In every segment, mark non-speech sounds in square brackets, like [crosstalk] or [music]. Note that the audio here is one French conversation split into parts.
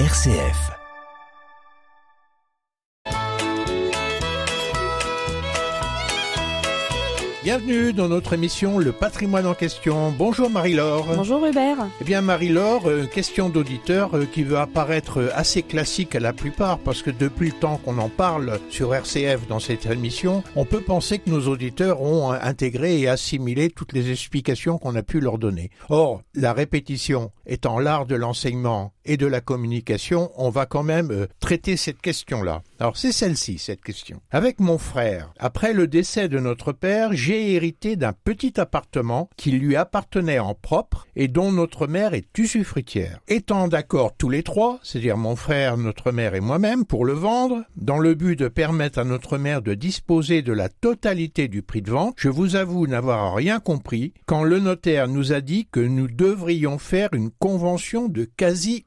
RCF. Bienvenue dans notre émission Le patrimoine en question. Bonjour Marie-Laure. Bonjour Hubert. Eh bien Marie-Laure, euh, question d'auditeur euh, qui veut apparaître assez classique à la plupart parce que depuis le temps qu'on en parle sur RCF dans cette émission, on peut penser que nos auditeurs ont euh, intégré et assimilé toutes les explications qu'on a pu leur donner. Or, la répétition étant l'art de l'enseignement et de la communication, on va quand même traiter cette question-là. Alors c'est celle-ci, cette question. Avec mon frère, après le décès de notre père, j'ai hérité d'un petit appartement qui lui appartenait en propre et dont notre mère est usufruitière. Étant d'accord tous les trois, c'est-à-dire mon frère, notre mère et moi-même, pour le vendre, dans le but de permettre à notre mère de disposer de la totalité du prix de vente, je vous avoue n'avoir rien compris quand le notaire nous a dit que nous devrions faire une convention de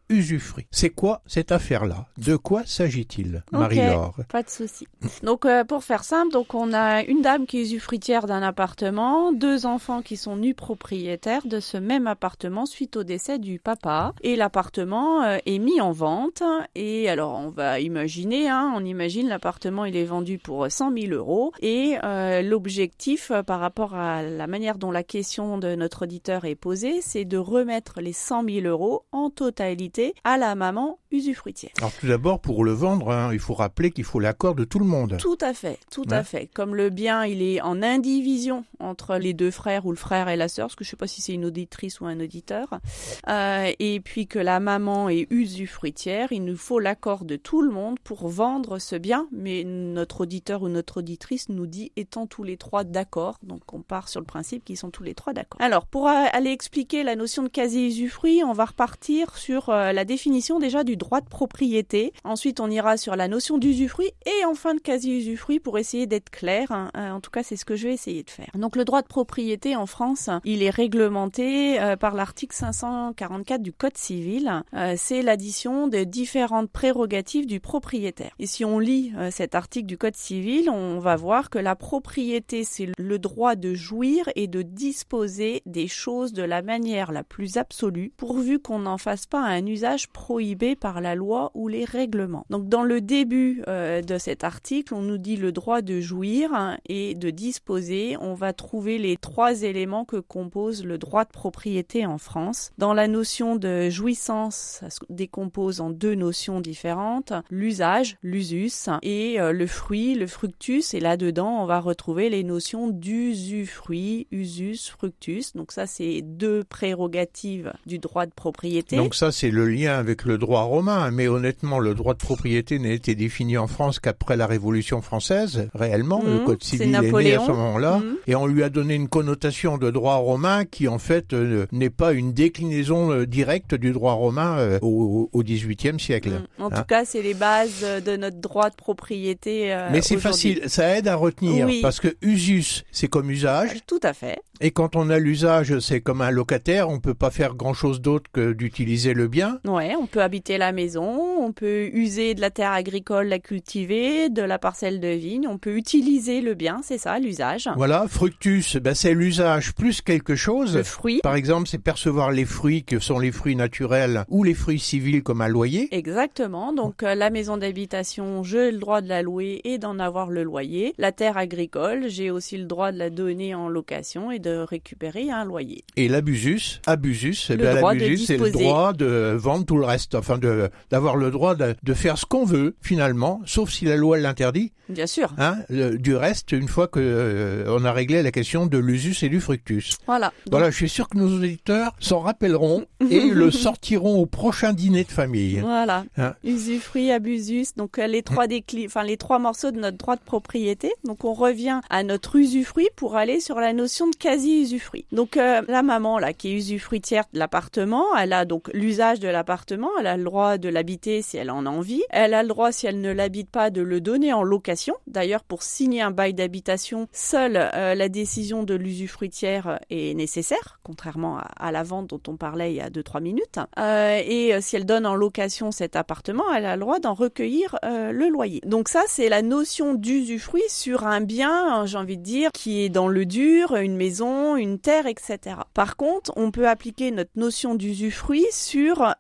quasi-usufruit. C'est quoi cette affaire-là? De quoi s'agit-il, Marie-Laure? Pas de souci. Donc euh, pour faire simple, donc on a une dame qui est usufruitière d'un appartement, deux enfants qui sont nus propriétaires de ce même appartement suite au décès du papa. Et l'appartement euh, est mis en vente. Et alors, on va imaginer, hein, on imagine l'appartement, il est vendu pour 100 000 euros. Et euh, l'objectif par rapport à la manière dont la question de notre auditeur est posée, c'est de remettre les 100 000 euros en totalité à la maman usufruitière. Alors tout d'abord, pour le vendre, hein, il faut rappeler qu'il faut l'accord de tout le monde. Tout à fait, tout à fait. Comme le bien, il est en individu entre les deux frères ou le frère et la sœur, parce que je ne sais pas si c'est une auditrice ou un auditeur, euh, et puis que la maman est usufruitière, il nous faut l'accord de tout le monde pour vendre ce bien, mais notre auditeur ou notre auditrice nous dit étant tous les trois d'accord, donc on part sur le principe qu'ils sont tous les trois d'accord. Alors pour aller expliquer la notion de quasi-usufruit, on va repartir sur euh, la définition déjà du droit de propriété, ensuite on ira sur la notion d'usufruit et enfin de quasi-usufruit pour essayer d'être clair, hein. euh, en tout cas c'est ce que je vais essayer de faire. Donc le droit de propriété en France, il est réglementé euh, par l'article 544 du Code civil. Euh, c'est l'addition de différentes prérogatives du propriétaire. Et si on lit cet article du Code civil, on va voir que la propriété, c'est le droit de jouir et de disposer des choses de la manière la plus absolue, pourvu qu'on n'en fasse pas un usage prohibé par la loi ou les règlements. Donc dans le début de cet article, on nous dit le droit de jouir hein, et de disposer on va trouver les trois éléments que compose le droit de propriété en France. Dans la notion de jouissance, ça se décompose en deux notions différentes, l'usage, l'usus, et euh, le fruit, le fructus, et là-dedans, on va retrouver les notions d'usufruit, usus, fructus. Donc ça, c'est deux prérogatives du droit de propriété. Donc ça, c'est le lien avec le droit romain, mais honnêtement, le droit de propriété n'a été défini en France qu'après la Révolution française, réellement. le mmh, Code civil est, né à ce moment-là. Mhm. et on lui a donné une connotation de droit romain qui en fait euh, n'est pas une déclinaison euh, directe du droit romain euh, au, XVIIIe siècle. Mhm. En tout hein. cas, c'est les bases de notre droit de propriété. Mais c'est facile, ça aide à retenir parce que usus, c'est comme usage. Tout à fait. Et quand on a l'usage, c'est comme un locataire, on peut pas faire grand chose d'autre que d'utiliser le bien. Ouais, on peut habiter la maison, on peut user de la terre agricole, la cultiver, de la parcelle de vigne, on peut utiliser le bien, c'est ça, l'usage. Voilà, fructus, ben c'est l'usage plus quelque chose. Le fruit. Par exemple, c'est percevoir les fruits que sont les fruits naturels ou les fruits civils comme un loyer. Exactement. Donc euh, la maison d'habitation, j'ai le droit de la louer et d'en avoir le loyer. La terre agricole, j'ai aussi le droit de la donner en location et de récupérer un loyer. Et l'abusus, abusus, eh l'abusus, c'est le droit de vendre tout le reste, enfin de d'avoir le droit de, de faire ce qu'on veut finalement, sauf si la loi l'interdit. Bien sûr. Hein, du reste, une fois que euh, on a réglé la question de l'usus et du fructus. Voilà. Voilà, je suis sûr que nos auditeurs s'en rappelleront et [laughs] le sortiront au prochain dîner de famille. Voilà. Hein Usufruit, abusus, donc euh, les trois enfin les trois morceaux de notre droit de propriété. Donc on revient à notre usufruit pour aller sur la notion de Donc euh, la maman là qui est usufruitière de l'appartement, elle a donc l'usage de l'appartement, elle a le droit de l'habiter si elle en a envie, elle a le droit si elle ne l'habite pas de le donner en location. D'ailleurs pour signer un bail d'habitation, seule euh, la décision de l'usufruitière est nécessaire, contrairement à, la vente dont on parlait il y a 2-3 minutes. Euh, et euh, si elle donne en location cet appartement, elle a le droit d'en recueillir le loyer. Donc ça, c'est la notion d'usufruit sur un bien, j'ai envie de dire, qui est dans le dur, une maison, une terre, etc. Par contre, on peut appliquer notre notion d'usufruit sur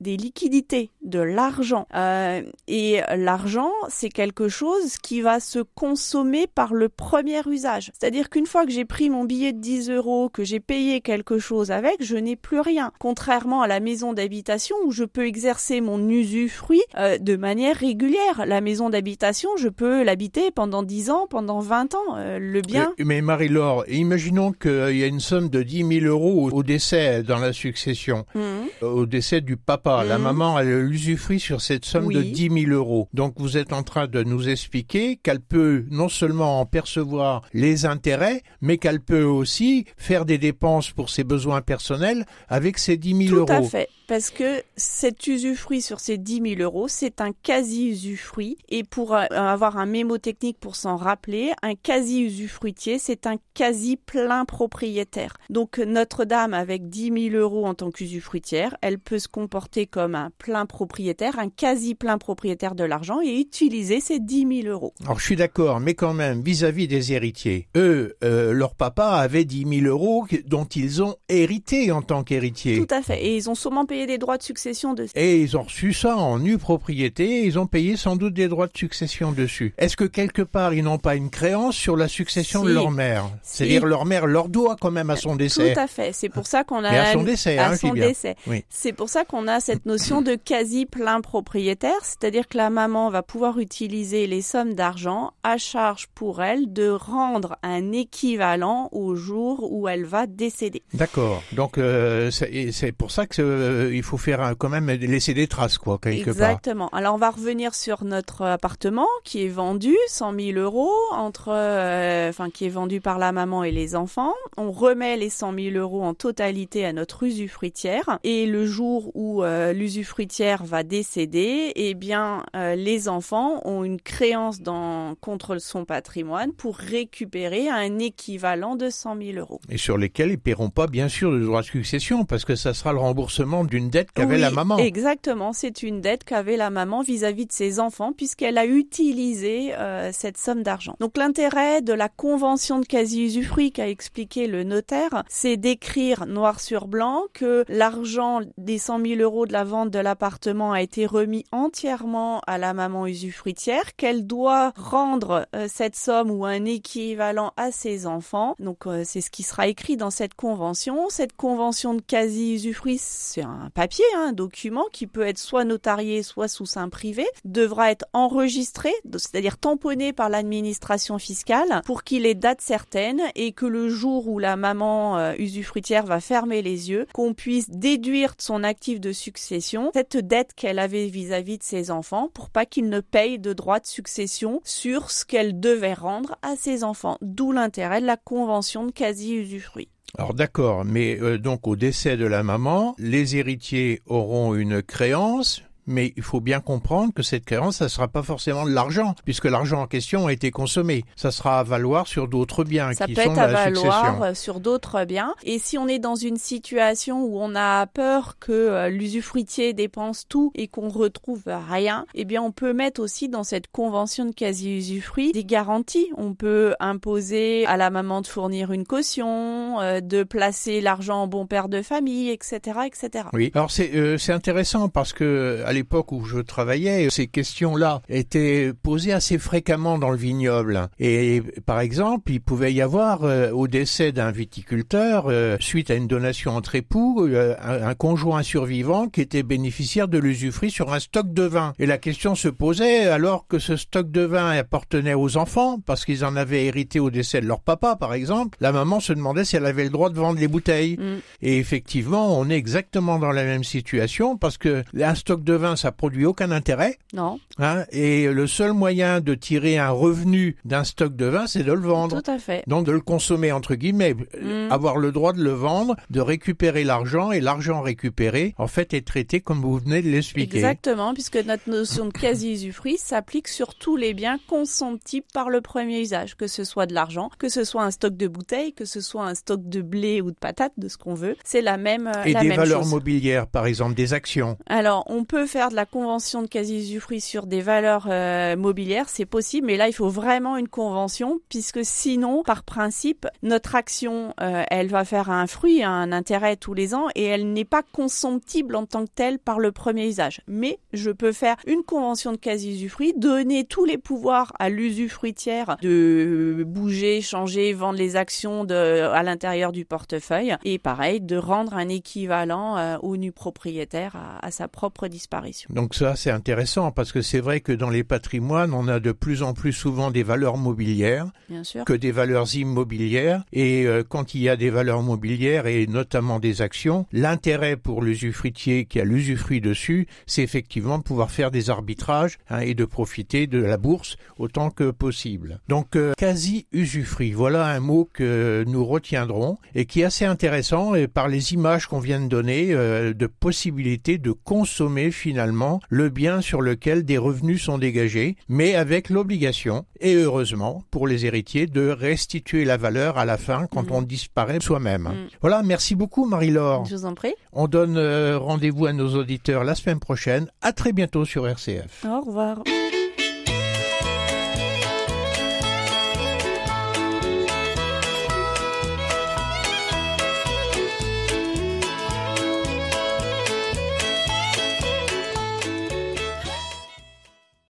des liquidités, de l'argent. Euh, et l'argent, c'est quelque chose qui va se consommer par le premier usage. C'est-à-dire qu'une fois que j'ai pris mon billet de 10 euros, que j'ai payé quelque chose avec, je n'ai plus rien. Contrairement à la maison d'habitation où je peux exercer mon usufruit euh, de manière régulière. La maison d'habitation, je peux l'habiter pendant 10 ans, pendant 20 ans. Euh, le bien. Mais, Marie-Laure, imaginons qu'il y a une somme de 10 000 euros au, décès dans la succession. Mmh. Au décès du papa. La mmh. maman, elle l'usufruit sur cette somme de 10 000 euros. Donc vous êtes en train de nous expliquer qu'elle peut non seulement en percevoir les intérêts, mais qu'elle peut aussi faire des dépenses pour ses besoins personnels avec ces 10 000 euros. Tout à fait parce que cet usufruit sur ces 10 000 euros, c'est un quasi-usufruit. Et pour euh, avoir un mémo technique pour s'en rappeler, un quasi-usufruitier, c'est un quasi-plein propriétaire. Donc Notre-Dame, avec 10 000 euros en tant qu'usufruitière, elle peut se comporter comme un plein propriétaire, un quasi-plein propriétaire de l'argent et utiliser ces 10 000 euros. Alors je suis d'accord, mais quand même, vis-à-vis des héritiers, eux, euh, leur papa avait 10 000 euros dont ils ont hérité en tant qu'héritiers. Tout à fait. Et ils ont sûrement payé des droits de succession dessus. Et ils ont reçu ça en nue propriété, ils ont payé sans doute des droits de succession dessus. Est-ce que quelque part ils n'ont pas une créance sur la succession de leur mère? C'est-à-dire leur mère leur doit quand même à son décès. Tout à fait. C'est pour ça qu'on a à son décès, à hein, son décès. C'est pour ça qu'on a cette notion de quasi plein propriétaire, c'est-à-dire que la maman va pouvoir utiliser les sommes d'argent à charge pour elle de rendre un équivalent au jour où elle va décéder. D'accord. Donc euh, c'est pour ça que euh, il faut faire quand même laisser des traces, quoi, quelque Exactement. Alors on va revenir sur notre appartement qui est vendu 100 000 euros entre, euh, enfin qui est vendu par la maman et les enfants. On remet les 100 000 euros en totalité à notre usufruitière et le jour où euh, l'usufruitière va décéder, eh bien euh, les enfants ont une créance dans contre son patrimoine pour récupérer un équivalent de 100 000 euros. Et sur lesquels ils paieront pas bien sûr le droit de succession parce que ça sera le remboursement du une dette qu'avait la maman. Exactement, c'est une dette qu'avait la maman vis-à-vis de ses enfants puisqu'elle a utilisé euh, cette somme d'argent. Donc l'intérêt de la convention de quasi-usufruit qu'a expliqué le notaire, c'est d'écrire noir sur blanc que l'argent des 100 000 euros de la vente de l'appartement a été remis entièrement à la maman usufruitière, qu'elle doit rendre euh, cette somme ou un équivalent à ses enfants. Donc euh, c'est ce qui sera écrit dans cette convention. Cette convention de quasi-usufruit, c'est un papier, hein, un document qui peut être soit notarié, soit sous sein privé, devra être enregistré, c'est-à-dire tamponné par l'administration fiscale pour qu'il ait date certaine et que le jour où la maman euh, usufruitière va fermer les yeux, qu'on puisse déduire de son actif de succession cette dette qu'elle avait vis-à-vis de ses enfants pour pas qu'ils ne payent de droits de succession sur ce qu'elle devait rendre à ses enfants. D'où l'intérêt de la convention de quasi-usufruit. Alors d'accord, mais euh, donc au décès de la maman, les héritiers auront une créance, mais il faut bien comprendre que cette créance, ça ne sera pas forcément de l'argent, puisque l'argent en question a été consommé. Ça sera à valoir sur d'autres biens ça qui peut sont être à la valoir euh, sur d'autres biens. Et si on est dans une situation où on a peur que euh, l'usufruitier dépense tout et qu'on retrouve rien, eh bien on peut mettre aussi dans cette convention de quasi-usufruit des garanties. On peut imposer à la maman de fournir une caution, euh, de placer l'argent en bon père de famille, etc., etc. Oui. Alors c'est c'est intéressant parce que à l'époque où je travaillais, ces questions-là étaient posées assez fréquemment dans le vignoble. Et par exemple, il pouvait y avoir euh, au décès d'un viticulteur, euh, suite à une donation entre époux, euh, un, conjoint survivant qui était bénéficiaire de l'usufruit sur un stock de vin. Et la question se posait alors que ce stock de vin appartenait aux enfants, parce qu'ils en avaient hérité au décès de leur papa, par exemple. La maman se demandait si elle avait le droit de vendre les bouteilles. Mm. Et effectivement, on est exactement dans la même situation parce que un stock de vin ça produit aucun intérêt. Non. Hein, et le seul moyen de tirer un revenu d'un stock de vin, c'est de le vendre. Tout à fait. Donc de le consommer entre guillemets, mm. avoir le droit de le vendre, de récupérer l'argent et l'argent récupéré, en fait, est traité comme vous venez de l'expliquer. Exactement, puisque notre notion de quasi-usufruit s'applique sur tous les biens consomptibles par le premier usage, que ce soit de l'argent, que ce soit un stock de bouteilles, que ce soit un stock de blé ou de patates, de ce qu'on veut. C'est la même. Et des valeurs mobilières, par exemple, des actions. Alors, on peut faire de la convention de quasi-usufruit sur des valeurs euh, mobilières, c'est possible, mais là, il faut vraiment une convention, puisque sinon, par principe, notre action, euh, elle va faire un fruit, un intérêt tous les ans, et elle n'est pas consomptible en tant que telle par le premier usage. Mais je peux faire une convention de quasi-usufruit, donner tous les pouvoirs à l'usufruitière de bouger, changer, vendre les actions à l'intérieur du portefeuille, et pareil, de rendre un équivalent euh, au nu propriétaire à sa propre disparition. Donc ça, c'est intéressant parce que c'est vrai que dans les patrimoines, on a de plus en plus souvent des valeurs mobilières Bien sûr. que des valeurs immobilières. Et euh, quand il y a des valeurs mobilières et notamment des actions, l'intérêt pour l'usufruitier qui a l'usufruit dessus, c'est effectivement de pouvoir faire des arbitrages hein, et de profiter de la bourse autant que possible. Donc euh, quasi usufruit, voilà un mot que nous retiendrons et qui est assez intéressant et par les images qu'on vient de donner euh, de possibilité de consommer finalement le bien sur lequel des revenus sont dégagés, mais avec l'obligation, et heureusement pour les héritiers, de restituer la valeur à la fin quand Mhm. on disparaît soi-même. Mm. Voilà, merci beaucoup Marie-Laure. Je vous en prie. On donne euh, rendez-vous à nos auditeurs la semaine prochaine. À très bientôt sur RCF. Au revoir.